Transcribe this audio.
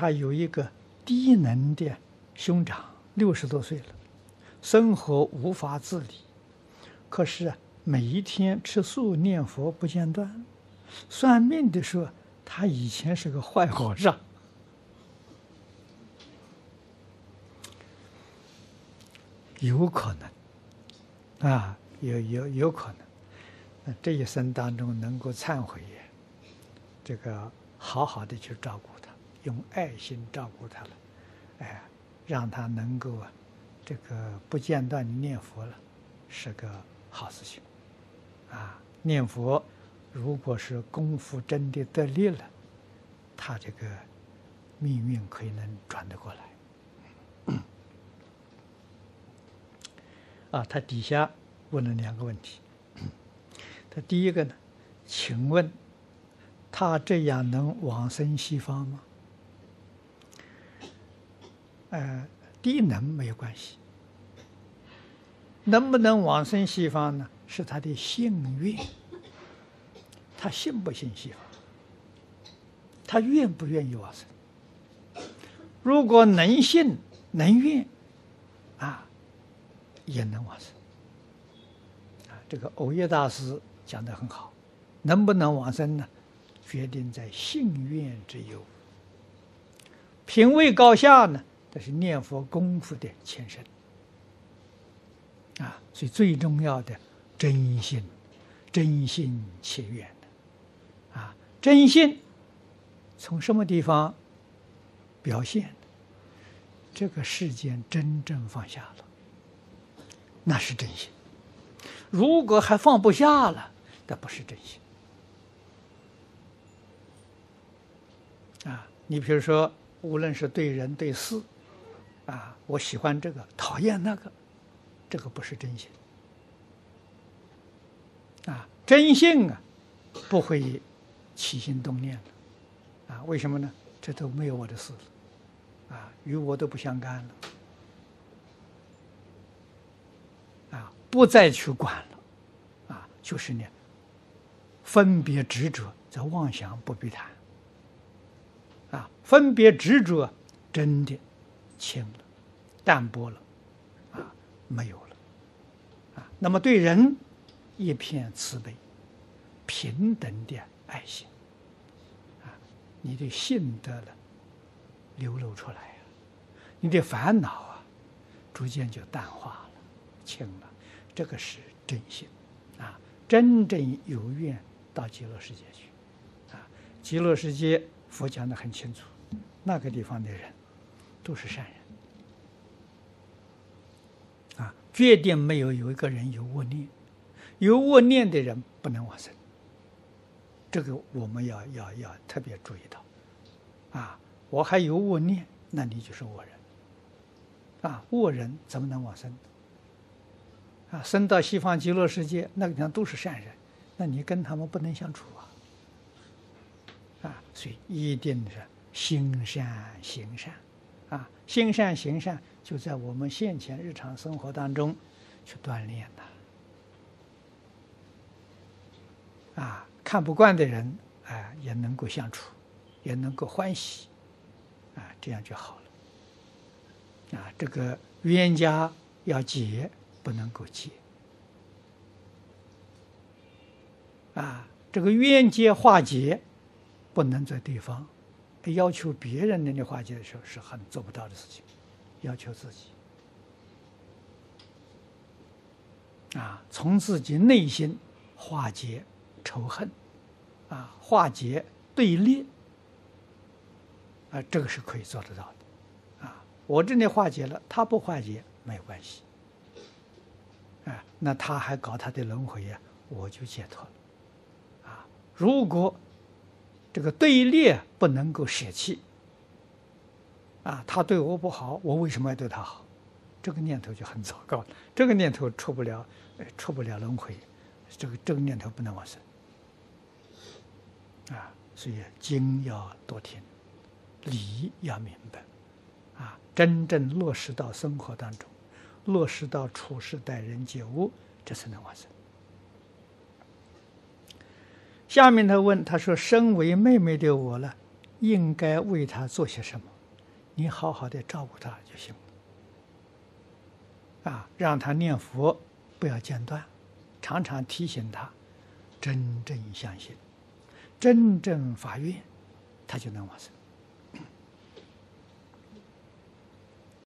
他有一个低能的兄长，六十多岁了，生活无法自理，可是啊，每一天吃素念佛不间断。算命的说，他以前是个坏和尚。有可能，啊，有有有可能，这一生当中能够忏悔，这个好好的去照顾，用爱心照顾他了，哎，让他能够啊，这个不间断的念佛了，是个好事情，啊，念佛如果是功夫真的得力了，他这个命运可以能转得过来。啊，他底下问了两个问题。他第一个呢，请问他这样能往生西方吗？呃，低能没有关系，能不能往生西方呢？是他的信愿，他信不信西方？他愿不愿意往生？如果能信能愿，啊。也能往生啊！这个藕益大师讲的很好，能不能往生呢？决定在信愿之有。品位高下呢？这是念佛功夫的前身啊！所以最重要的真心，真心切愿的啊！真心从什么地方表现？这个世间真正放下了。那是真心，如果还放不下了，那不是真心。啊，你比如说，无论是对人对事，啊，我喜欢这个，讨厌那个，这个不是真心。啊，真心啊，不会起心动念的，啊，为什么呢？这都没有我的事了，啊，与我都不相干了。啊不再去管了，啊，就是呢，分别执着则妄想不必谈，啊，分别执着真的轻了，淡薄了，啊，没有了，啊，那么对人一片慈悲，平等的爱心，啊，你的性德了流露出来啊，你的烦恼啊，逐渐就淡化了，轻了。这个是真心，啊，真正有愿到极乐世界去，啊，极乐世界佛讲的很清楚，那个地方的人都是善人，啊，决定没有有一个人有恶念，有恶念的人不能往生，这个我们要要要特别注意到，啊，我还有恶念，那你就是恶人，啊，恶人怎么能往生？啊，生到西方极乐世界，那个地方都是善人，那你跟他们不能相处啊！啊，所以一定是心善行善，啊，心善行善就在我们现前日常生活当中去锻炼的。啊，看不惯的人，啊，也能够相处，也能够欢喜，啊，这样就好了。啊，这个冤家要结。不能够结啊！这个冤结化解，不能在对方要求别人能力化解的时候，是很做不到的事情。要求自己啊，从自己内心化解仇恨啊，化解对立啊，这个是可以做得到的啊。我这里化解了，他不化解没有关系。啊，那他还搞他的轮回呀，我就解脱了。啊，如果这个对立不能够舍弃，啊，他对我不好，我为什么要对他好？这个念头就很糟糕，这个念头出不了，出不了轮回，这个这个念头不能往生。啊，所以经要多听，理要明白，啊，真正落实到生活当中。落实到处事待人接物，这才能完成。下面他问他说：“身为妹妹的我呢，应该为她做些什么，你好好的照顾她就行了。啊，让他念佛不要间断，常常提醒他，真正相信，真正发愿，他就能往生。